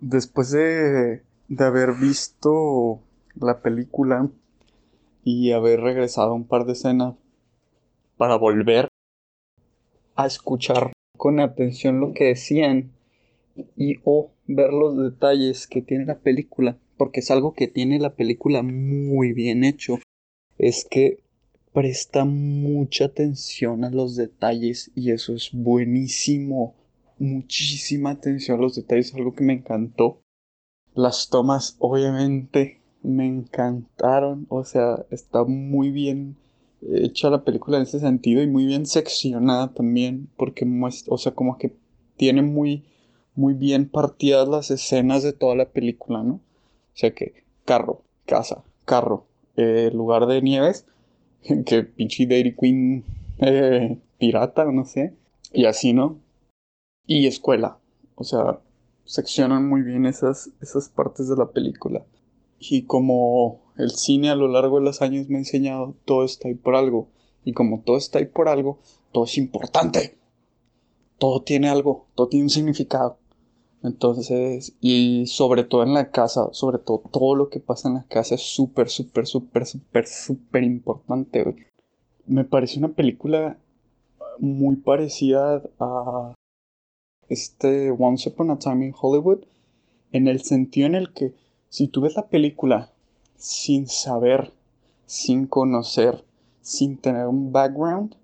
después de, de haber visto la película y haber regresado un par de escenas para volver a escuchar con atención lo que decían y o ver los detalles que tiene la película, porque es algo que tiene la película muy bien hecho, es que presta mucha atención a los detalles y eso es buenísimo, muchísima atención a los detalles, algo que me encantó. Las tomas obviamente me encantaron, o sea, está muy bien hecha la película en ese sentido y muy bien seccionada también, porque muestra, o sea, como que tiene muy, muy bien partidas las escenas de toda la película, ¿no? O sea que carro, casa, carro, eh, lugar de nieves, que pinche Dairy Queen eh, pirata, no sé, y así, ¿no? Y escuela, o sea, seccionan muy bien esas, esas partes de la película. Y como el cine a lo largo de los años me ha enseñado, todo está ahí por algo. Y como todo está ahí por algo, todo es importante. Todo tiene algo, todo tiene un significado. Entonces, y sobre todo en la casa, sobre todo todo lo que pasa en la casa es súper, súper, súper, súper, súper importante. Me parece una película muy parecida a este Once Upon a Time in Hollywood, en el sentido en el que si tú ves la película sin saber, sin conocer, sin tener un background,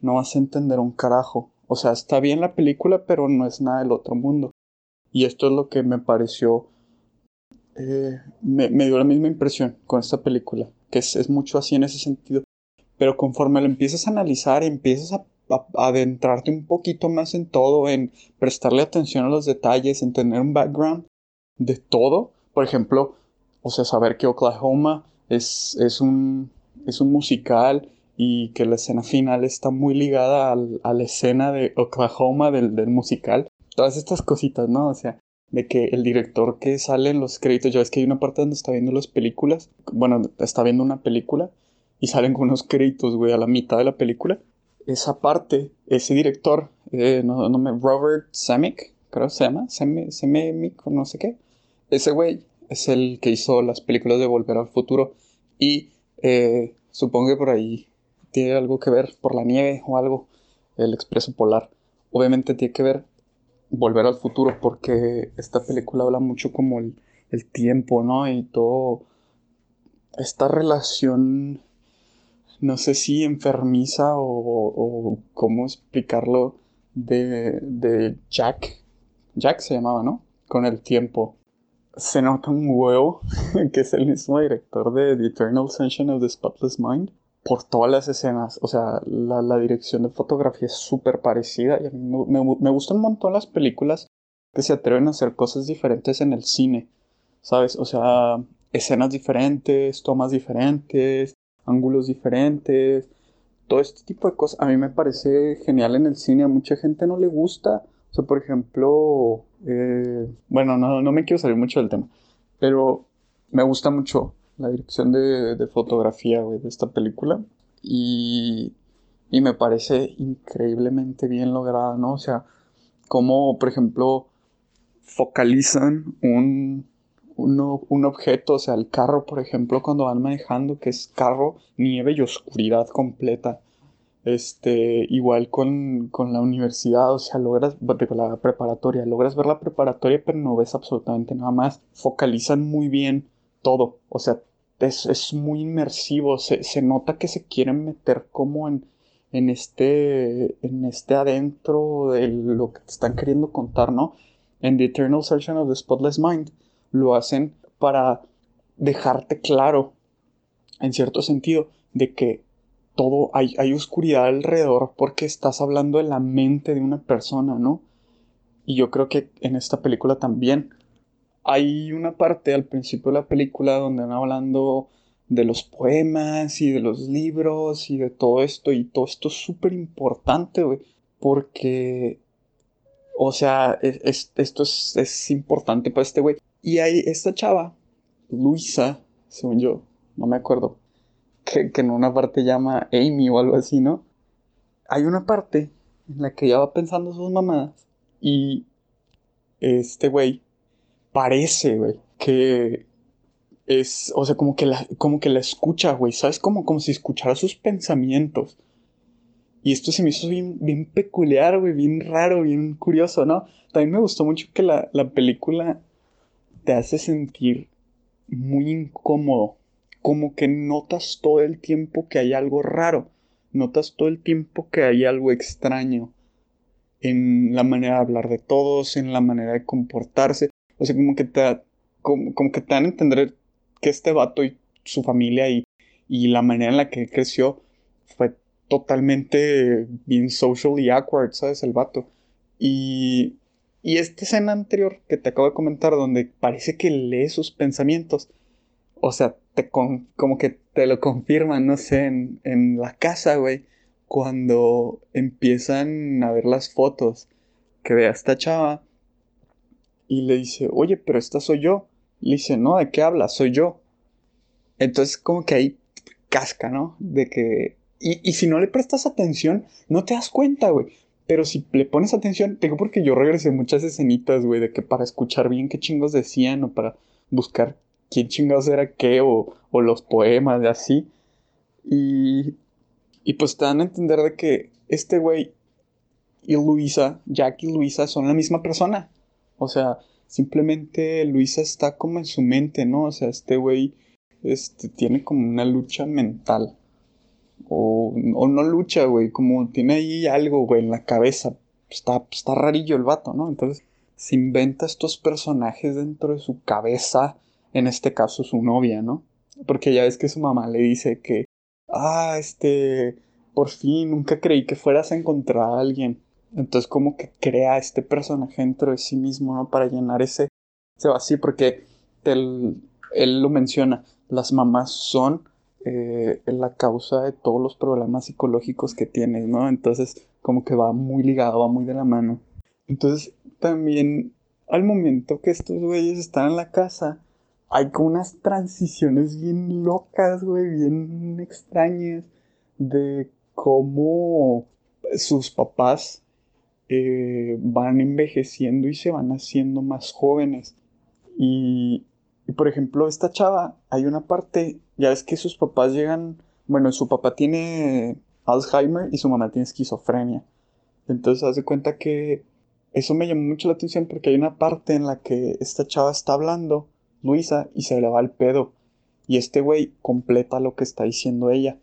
no vas a entender un carajo. O sea, está bien la película, pero no es nada del otro mundo. Y esto es lo que me pareció, eh, me, dio la misma impresión con esta película, que es, mucho así en ese sentido. Pero conforme lo empiezas a analizar, empiezas a, adentrarte un poquito más en todo, en prestarle atención a los detalles, en tener un background de todo. Por ejemplo, o sea, saber que Oklahoma es, es, un, es un musical y que la escena final está muy ligada a la escena de Oklahoma del, del, musical. Todas estas cositas, ¿no? O sea, de que el director que sale en los créditos, ya ves que hay una parte donde está viendo las películas, bueno, está viendo una película y salen con unos créditos, güey, a la mitad de la película. Esa parte, ese director, eh, no, no me, Robert Semick, creo que se llama, Semick o no sé qué. Ese güey es el que hizo las películas de Volver al Futuro y eh, supongo que por ahí tiene algo que ver por la nieve o algo, el expreso polar. Obviamente tiene que ver Volver al Futuro porque esta película habla mucho como el, tiempo, ¿no? Y todo esta relación, no sé si enfermiza o, cómo explicarlo, de, de Jack. Jack se llamaba, ¿no? Con el tiempo se nota un huevo que es el mismo director de The Eternal Sunshine of the Spotless Mind por todas las escenas. O sea, la, dirección de fotografía es súper parecida y a mí me, me, gustan un montón las películas que se atreven a hacer cosas diferentes en el cine. ¿Sabes? O sea, escenas diferentes, tomas diferentes, ángulos diferentes. Todo este tipo de cosas a mí me parece genial en el cine. A mucha gente no le gusta. O sea, por ejemplo, eh, bueno, no, no, me quiero salir mucho del tema, pero me gusta mucho la dirección de, fotografía de esta película y, y, me parece increíblemente bien lograda, ¿no? O sea, como por ejemplo focalizan un, un objeto, o sea, el carro, por ejemplo, cuando van manejando, que es carro, nieve y oscuridad completa. Este, igual con, la universidad, o sea, logras, con la preparatoria, logras ver la preparatoria, pero no ves absolutamente nada más. Focalizan muy bien todo, o sea, es, muy inmersivo, se, nota que se quieren meter como en, en este, en este adentro de lo que te están queriendo contar, ¿no? En The Eternal Searching of the Spotless Mind lo hacen para dejarte claro, en cierto sentido, de que todo, hay, hay oscuridad alrededor porque estás hablando de la mente de una persona, ¿no? Y yo creo que en esta película también hay una parte al principio de la película donde van hablando de los poemas y de los libros y de todo esto y todo esto es súper importante, güey, porque, o sea, esto es, es importante para este güey. Y hay esta chava, Luisa, según yo, no me acuerdo, que, en una parte llama Amy o algo así, ¿no? Hay una parte en la que ella va pensando sus mamadas y este güey parece, güey, que es, o sea, como que la, como que la escucha, güey, ¿sabes? Como, como si escuchara sus pensamientos. Y esto se me hizo bien, bien peculiar, güey, bien raro, bien curioso, ¿no? También me gustó mucho que la, la película te hace sentir muy incómodo, como que notas todo el tiempo que hay algo raro, notas todo el tiempo que hay algo extraño en la manera de hablar de todos, en la manera de comportarse, o sea, como que te, como, que te dan a entender que este vato y su familia y, y la manera en la que creció fue totalmente bien social y awkward, ¿sabes? El vato. Y, y esta escena anterior que te acabo de comentar, donde parece que lee sus pensamientos, o sea, como que te lo confirman, no sé, en, en la casa, güey, cuando empiezan a ver las fotos que ve a esta chava y le dice, oye, pero esta soy yo. Le dice, no, ¿de qué hablas? Soy yo. Entonces como que ahí casca, ¿no? De que... Y, y si no le prestas atención, no te das cuenta, güey. Pero si le pones atención, digo porque yo regresé muchas escenitas, güey, de que para escuchar bien qué chingos decían o para buscar quién chingados era qué o, los poemas de así. Y, y pues te dan a entender de que este güey y Luisa, Jack y Luisa son la misma persona. O sea, simplemente Luisa está como en su mente, ¿no? O sea, este güey este, tiene como una lucha mental. O, o no lucha, güey, como tiene ahí algo, güey, en la cabeza. Está, está rarillo el vato, ¿no? Entonces se inventa estos personajes dentro de su cabeza, en este caso su novia, ¿no? Porque ya ves que su mamá le dice que, ah, este, por fin, nunca creí que fueras a encontrar a alguien. Entonces como que crea este personaje dentro de sí mismo, ¿no? Para llenar ese, ese vacío, porque él, él lo menciona, las mamás son eh, la causa de todos los problemas psicológicos que tienes, ¿no? Entonces, como que va muy ligado, va muy de la mano. Entonces, también al momento que estos güeyes están en la casa, hay como unas transiciones bien locas, güey, bien extrañas, de cómo sus papás eh, van envejeciendo y se van haciendo más jóvenes. Y, y por ejemplo, esta chava, hay una parte, ya es que sus papás llegan, bueno, su papá tiene Alzheimer y su mamá tiene esquizofrenia. Entonces, hace cuenta que eso me llamó mucho la atención porque hay una parte en la que esta chava está hablando, Luisa, y se le va el pedo. Y este güey completa lo que está diciendo ella.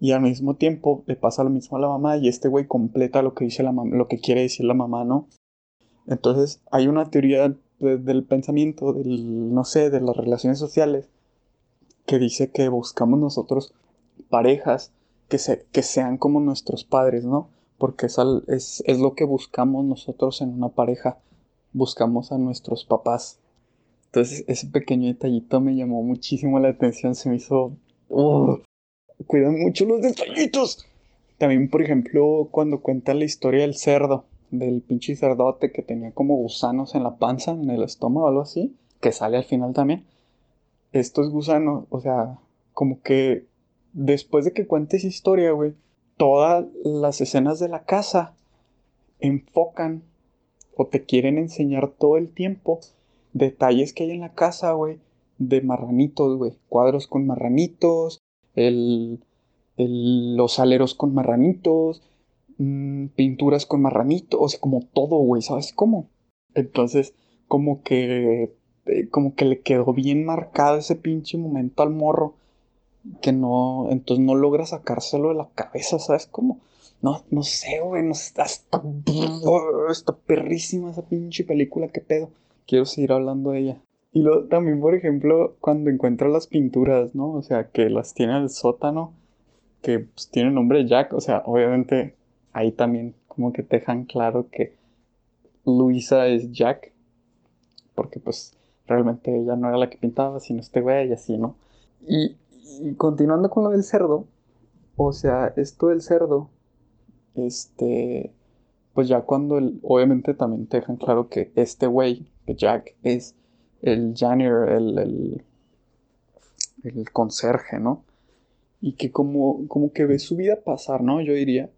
Y al mismo tiempo le pasa lo mismo a la mamá y este güey completa lo que dice la lo que quiere decir la mamá, ¿no? Entonces hay una teoría del pensamiento, del, no sé, de las relaciones sociales, que dice que buscamos nosotros parejas que, se, que sean como nuestros padres, ¿no? Porque es, es, es, lo que buscamos nosotros en una pareja, buscamos a nuestros papás. Entonces ese pequeño detallito me llamó muchísimo la atención, se me hizo... Uh, cuidan mucho los detallitos. También, por ejemplo, cuando cuenta la historia del cerdo, del pinche cerdote que tenía como gusanos en la panza, en el estómago, algo así, que sale al final también. Estos gusanos, o sea, como que después de que cuentes historia, güey, todas las escenas de la casa enfocan o te quieren enseñar todo el tiempo detalles que hay en la casa, güey, de marranitos, güey, cuadros con marranitos, el, los aleros con marranitos, Mm, pinturas con marranito, o sea, como todo, güey, ¿sabes cómo? Entonces, como que, eh, como que le quedó bien marcado ese pinche momento al morro, que no, entonces no logra sacárselo de la cabeza, ¿sabes cómo? No, no sé, güey, no está, está, está perrísima esa pinche película, qué pedo. Quiero seguir hablando de ella. Y luego también, por ejemplo, cuando encuentra las pinturas, ¿no? O sea, que las tiene el sótano, que pues, tiene el nombre Jack, o sea, obviamente ahí también como que dejan claro que Luisa es Jack, porque pues realmente ella no era la que pintaba, sino este güey y así, ¿no? Y, continuando con lo del cerdo, o sea, esto del cerdo, este, pues ya cuando el, obviamente también te dejan claro que este güey, que Jack, es el janitor, el, el, el conserje, ¿no? Y que como, como que ve su vida pasar, ¿no? Yo diría,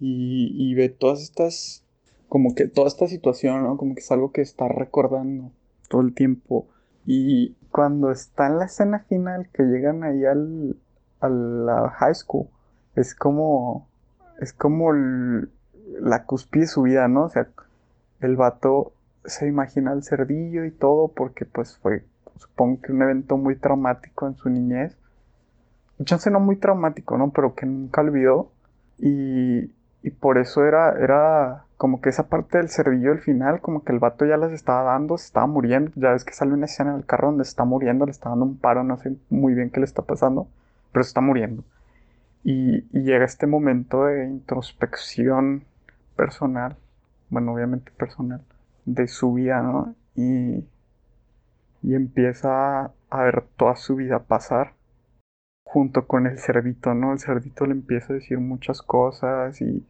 y, ve todas estas, como que toda esta situación, ¿no? Como que es algo que está recordando todo el tiempo. Y cuando está en la escena final, que llegan ahí al, a high school, es como, es como la cúspide de su vida, ¿no? O sea, el vato se imagina el cerdillo y todo porque pues fue, supongo que un evento muy traumático en su niñez. Chance no muy traumático, ¿no? Pero que nunca olvidó. Y, y por eso era, era como que esa parte del cerdillo al final, como que el vato ya las estaba dando, se estaba muriendo. Ya ves que sale una escena del carro donde se está muriendo, le está dando un paro, no sé muy bien qué le está pasando, pero se está muriendo. Y, y llega este momento de introspección personal, bueno, obviamente personal, de su vida, ¿no? Y, y empieza a ver toda su vida pasar junto con el cerdito, ¿no? El cerdito le empieza a decir muchas cosas y,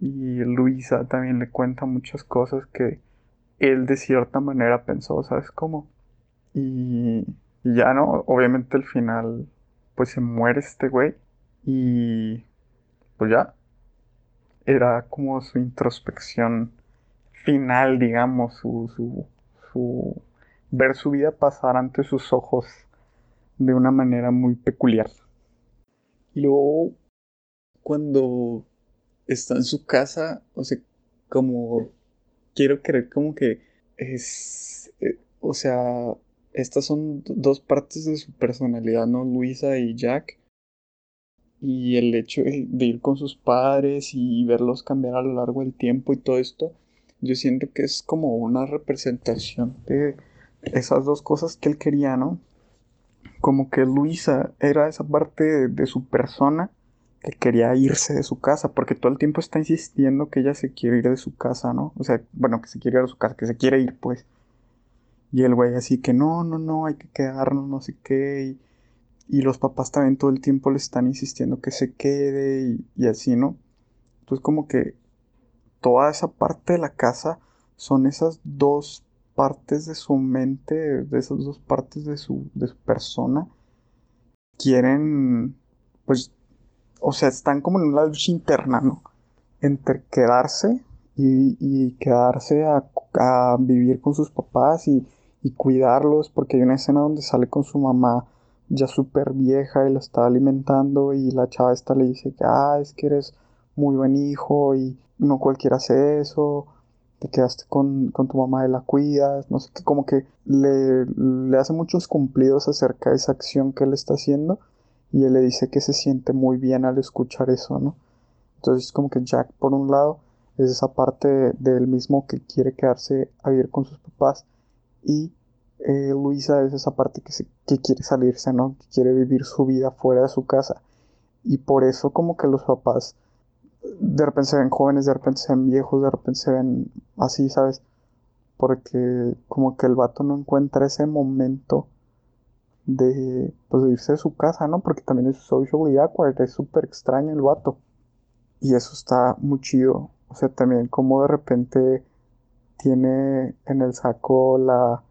y Luisa también le cuenta muchas cosas que él de cierta manera pensó, ¿sabes cómo? Y, y ya, ¿no? Obviamente al final, pues se muere este güey y pues ya, era como su introspección final, digamos, su, su, su ver su vida pasar ante sus ojos de una manera muy peculiar. Y luego, cuando está en su casa, o sea, como quiero creer como que es, eh, o sea, estas son dos partes de su personalidad, ¿no? Luisa y Jack. Y el hecho de, de ir con sus padres y verlos cambiar a lo largo del tiempo y todo esto, yo siento que es como una representación de esas dos cosas que él quería, ¿no? Como que Luisa era esa parte de, su persona que quería irse de su casa, porque todo el tiempo está insistiendo que ella se quiere ir de su casa, ¿no? O sea, bueno, que se quiere ir de su casa, que se quiere ir, pues. Y el güey así que no, no, no, hay que quedarnos, no sé qué. Y, y los papás también todo el tiempo le están insistiendo que se quede y, y así, ¿no? Entonces como que toda esa parte de la casa son esas dos partes de su mente, de esas dos partes de su, de su persona, quieren, pues, o sea, están como en una lucha interna, ¿no? Entre quedarse y, quedarse a, vivir con sus papás y, y, cuidarlos, porque hay una escena donde sale con su mamá ya súper vieja y la está alimentando y la chava esta le dice que, ah, es que eres muy buen hijo y no cualquiera hace eso te quedaste con, tu mamá y la cuidas, no sé qué, como que le, le hace muchos cumplidos acerca de esa acción que él está haciendo y él le dice que se siente muy bien al escuchar eso, ¿no? Entonces como que Jack por un lado es esa parte de, él mismo que quiere quedarse a vivir con sus papás y eh, Luisa es esa parte que, que quiere salirse, ¿no? Que quiere vivir su vida fuera de su casa y por eso como que los papás de repente se ven jóvenes, de repente se ven viejos, de repente se ven así, ¿sabes? Porque como que el vato no encuentra ese momento de, pues, de irse de su casa, ¿no? Porque también es socially awkward, es súper extraño el vato. Y eso está muy chido. O sea, también como de repente tiene en el saco la,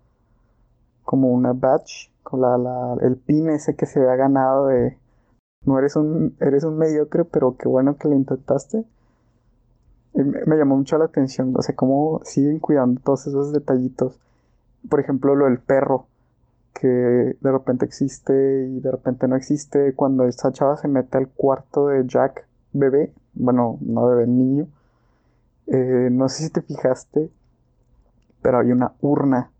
como una badge, con la, la, el pin ese que se había ganado de, no eres un, eres un mediocre, pero qué bueno que lo intentaste. me, llamó mucho la atención, o sea, cómo siguen cuidando todos esos detallitos. Por ejemplo, lo del perro, que de repente existe y de repente no existe. Cuando esta chava se mete al cuarto de Jack, bebé, bueno, no bebé, niño, eh, no sé si te fijaste, pero hay una urna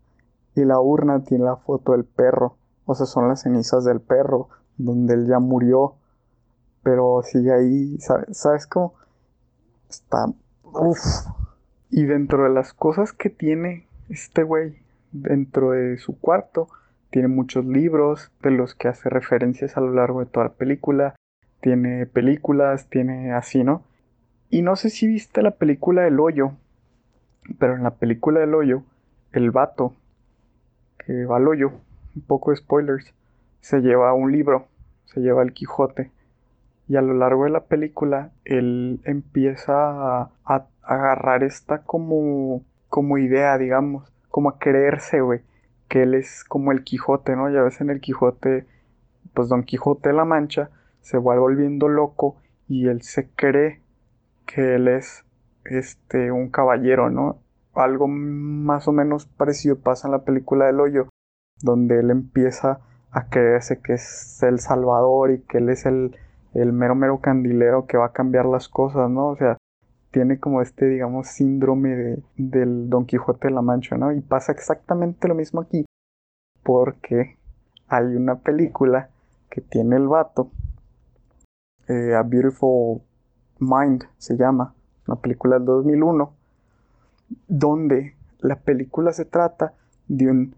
y la urna tiene la foto del perro, o sea, son las cenizas del perro donde él ya murió, pero sigue ahí, ¿sabes, cómo? Está... Uf. Y dentro de las cosas que tiene este güey, dentro de su cuarto, tiene muchos libros de los que hace referencias a lo largo de toda la película, tiene películas, tiene así, ¿no? Y no sé si viste la película El Hoyo, pero en la película El Hoyo, el vato que va al hoyo, un poco de spoilers, se lleva un libro, se lleva el Quijote. Y a lo largo de la película, él empieza a, agarrar esta como, como idea, digamos, como a creerse, güey, que él es como el Quijote, ¿no? Ya ves en el Quijote, pues Don Quijote de la Mancha se va volviendo loco y él se cree que él es este un caballero, ¿no? algo más o menos parecido pasa en la película del hoyo, donde él empieza a creerse que es el salvador y que él es el, el mero mero candilero que va a cambiar las cosas, ¿no? O sea, tiene como este, digamos, síndrome de, del Don Quijote de la Mancha, ¿no? Y pasa exactamente lo mismo aquí, porque hay una película que tiene el vato, eh, A Beautiful Mind se llama, una película del 2001, donde la película se trata de un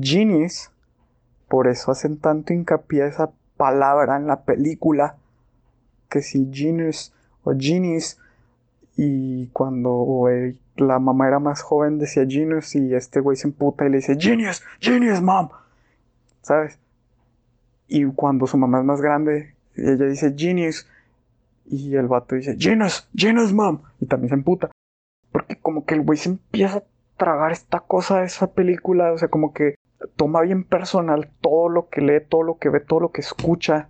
genius, por eso hacen tanto hincapié a esa palabra en la película, que si genius o genius, y cuando la mamá era más joven decía genius y este güey se emputa y le dice genius, genius, mom, ¿sabes? Y cuando su mamá es más grande, ella dice genius y el vato dice genius, genius, mom, y también se emputa. Porque como que el güey se empieza a tragar esta cosa de esa película, o sea, como que toma bien personal todo lo que lee, todo lo que ve, todo lo que escucha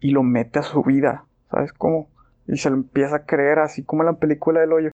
y lo mete a su vida, ¿sabes cómo? Y se lo empieza a creer, así como en la película del hoyo.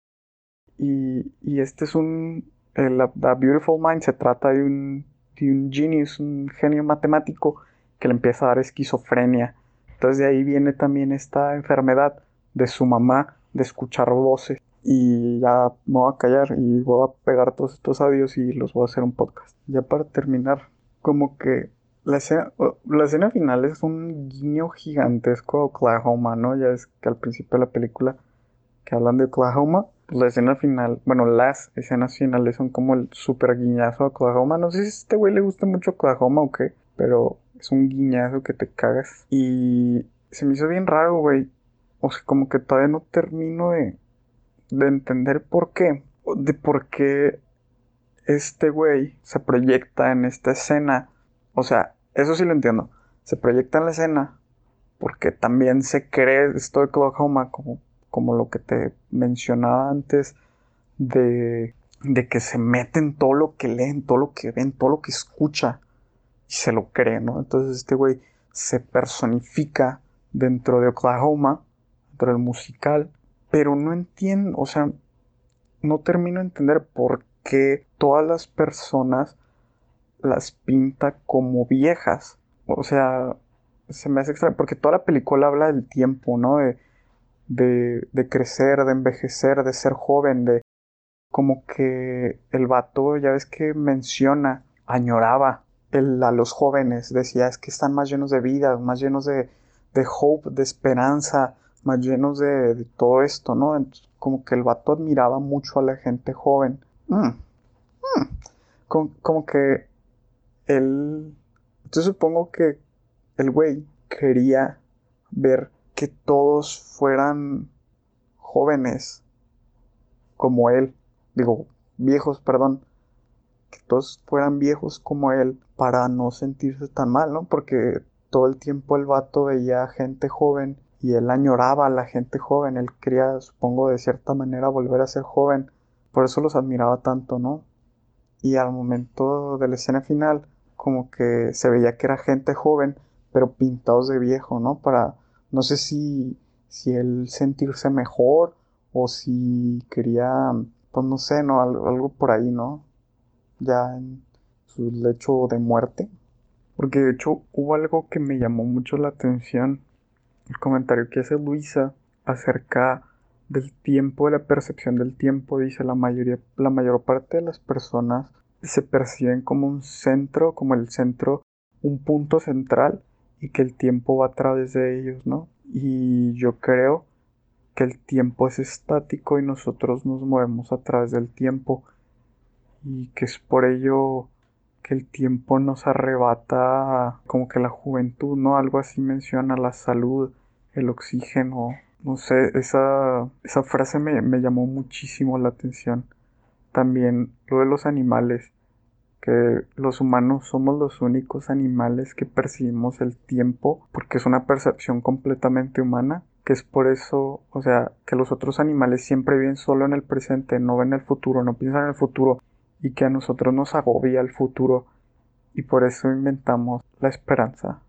Y, y este es un. El, The Beautiful Mind se trata de un, de un genius, un genio matemático que le empieza a dar esquizofrenia. Entonces de ahí viene también esta enfermedad de su mamá de escuchar voces y ya me voy a callar y voy a pegar todos estos audios y los voy a hacer un podcast. Ya para terminar, como que la escena, la escena final es un guiño gigantesco a Oklahoma, ¿no? Ya es que al principio de la película que hablan de Oklahoma, pues la escena final, bueno, las escenas finales son como el super guiñazo a Oklahoma. No sé si a este güey le gusta mucho Oklahoma o qué, pero es un guiñazo que te cagas. Y se me hizo bien raro, güey. O sea, como que todavía no termino de de entender por qué, de por qué este güey se proyecta en esta escena. O sea, eso sí lo entiendo. Se proyecta en la escena porque también se cree esto de Oklahoma como, como lo que te mencionaba antes de, de que se mete en todo lo que lee, en todo lo que ve, en todo lo que escucha y se lo cree, ¿no? Entonces este güey se personifica dentro de Oklahoma, dentro del musical pero no entiendo, o sea, no termino de entender por qué todas las personas las pinta como viejas. O sea, se me hace extraño, porque toda la película habla del tiempo, ¿no? De, de, crecer, de envejecer, de ser joven, de como que el vato, ya ves que menciona, añoraba el, a los jóvenes, decía, es que están más llenos de vida, más llenos de, de hope, de esperanza, más llenos de, todo esto, ¿no? Entonces, como que el vato admiraba mucho a la gente joven. Mm, mm. Como, que él... Yo supongo que el güey quería ver que todos fueran jóvenes como él. Digo, viejos, perdón. Que todos fueran viejos como él para no sentirse tan mal, ¿no? Porque todo el tiempo el vato veía gente joven y él añoraba a la gente joven, él quería, supongo, de cierta manera volver a ser joven, por eso los admiraba tanto, ¿no? Y al momento de la escena final, como que se veía que era gente joven, pero pintados de viejo, ¿no? Para, no sé si, si él sentirse mejor o si quería, pues no sé, ¿no? Algo, algo por ahí, ¿no? Ya en su lecho de muerte. Porque de hecho hubo algo que me llamó mucho la atención el comentario que hace Luisa acerca del tiempo, de la percepción del tiempo, dice la mayoría, la mayor parte de las personas se perciben como un centro, como el centro, un punto central y que el tiempo va a través de ellos, ¿no? Y yo creo que el tiempo es estático y nosotros nos movemos a través del tiempo y que es por ello que el tiempo nos arrebata como que la juventud, ¿no? Algo así menciona la salud, el oxígeno, no sé, esa, esa frase me, me llamó muchísimo la atención. También lo de los animales, que los humanos somos los únicos animales que percibimos el tiempo, porque es una percepción completamente humana, que es por eso, o sea, que los otros animales siempre viven solo en el presente, no ven el futuro, no piensan en el futuro, y que a nosotros nos agobia el futuro y por eso inventamos la esperanza.